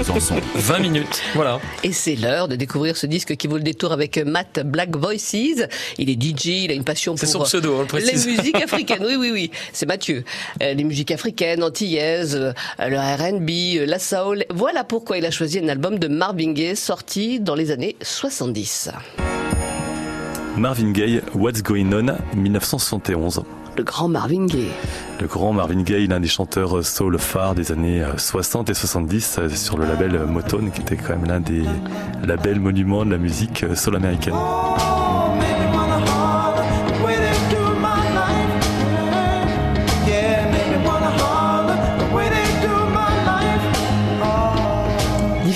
Besançon. 20 minutes, voilà. Et c'est l'heure de découvrir ce disque qui vaut le détour avec Matt Black Voices. Il est DJ, il a une passion pour C'est son pseudo, on le les précise. musiques africaines. Oui, oui, oui, c'est Mathieu. Euh, les musiques africaines, antillaises, euh, le R&B, euh, la soul. Voilà pourquoi il a choisi un album de Marvin Gaye sorti dans les années 70. Marvin Gaye, What's Going On, 1971. Le grand Marvin Gaye. Le grand Marvin Gaye, l'un des chanteurs soul phares des années 60 et 70 euh, sur le label Motown, qui était quand même l'un des labels monuments de la musique euh, soul américaine.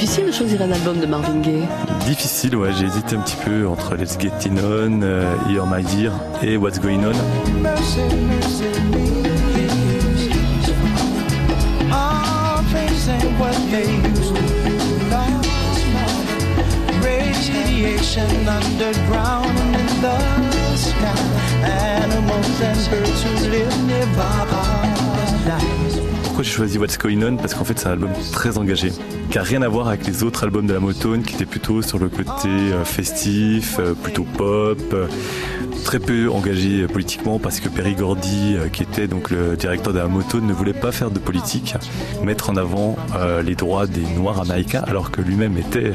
Difficile de choisir un album de Marvin Gaye. Difficile, ouais, j'ai hésité un petit peu entre Let's Get It On, euh, Here My Dear et What's Going On. Radiation underground and in the sky. Animals and birds who live nearby. Pourquoi j'ai choisi What's Going On? Parce qu'en fait c'est un album très engagé, qui a rien à voir avec les autres albums de la Motown, qui étaient plutôt sur le côté euh, festif, euh, plutôt pop, euh, très peu engagé politiquement, parce que Perry Gordy, qui était donc le directeur de la Motown, ne voulait pas faire de politique, mettre en avant les droits des Noirs américains, alors que lui-même était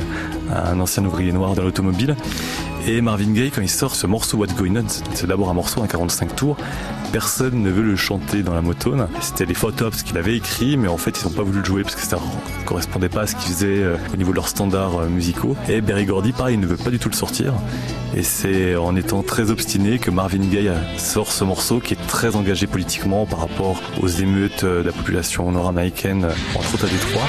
un ancien ouvrier noir de l'automobile. Et Marvin Gaye, quand il sort ce morceau What's Going On, c'est- d'abord un morceau, un 45 tours. Personne ne veut le chanter dans la Motown. C'était les Photops qu'il avait écrit, mais en fait, ils n'ont pas voulu le jouer parce que ça ne correspondait pas à ce qu'ils faisaient euh, au niveau de leurs standards euh, musicaux. Et Berry Gordy, pareil, il ne veut pas du tout le sortir. Et c'est en étant très obstiné que Marvin Gaye euh, sort ce morceau qui est très engagé politiquement par rapport aux émeutes de la population nord-américaine, entre autres à Détroit.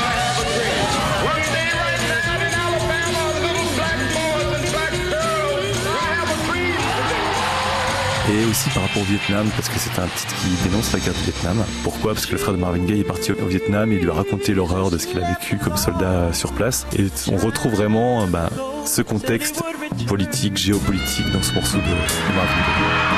Et aussi par rapport au Vietnam, parce que c'est un titre qui dénonce la guerre du Vietnam. Pourquoi? Parce que le frère de Marvin Gaye est parti au Vietnam et il lui a raconté l'horreur de ce qu'il a vécu comme soldat sur place. Et on retrouve vraiment ben, ce contexte politique, géopolitique dans ce morceau de, Marvin Gaye.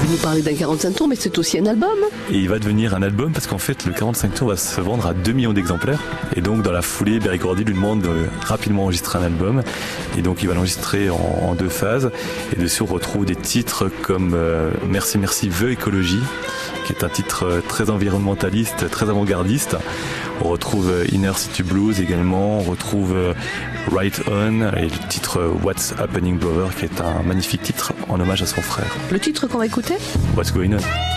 Vous nous parlez d'un 45 tours, mais c'est aussi un album. Et il va devenir un album parce qu'en fait le 45 tours va se vendre à 2 millions d'exemplaires. Et donc dans la foulée, Berry Gordy lui demande de rapidement enregistrer un album. Et donc il va l'enregistrer en, deux phases. Et dessus on retrouve des titres comme euh, Merci Merci Vœux Écologie, qui est un titre euh, très environnementaliste, très avant-gardiste. On retrouve euh, Inner City Blues également. On retrouve euh, Right On et le titre euh, What's Happening Brother, qui est un magnifique titre en hommage à son frère. Le titre qu'on va écouter? What's Going On.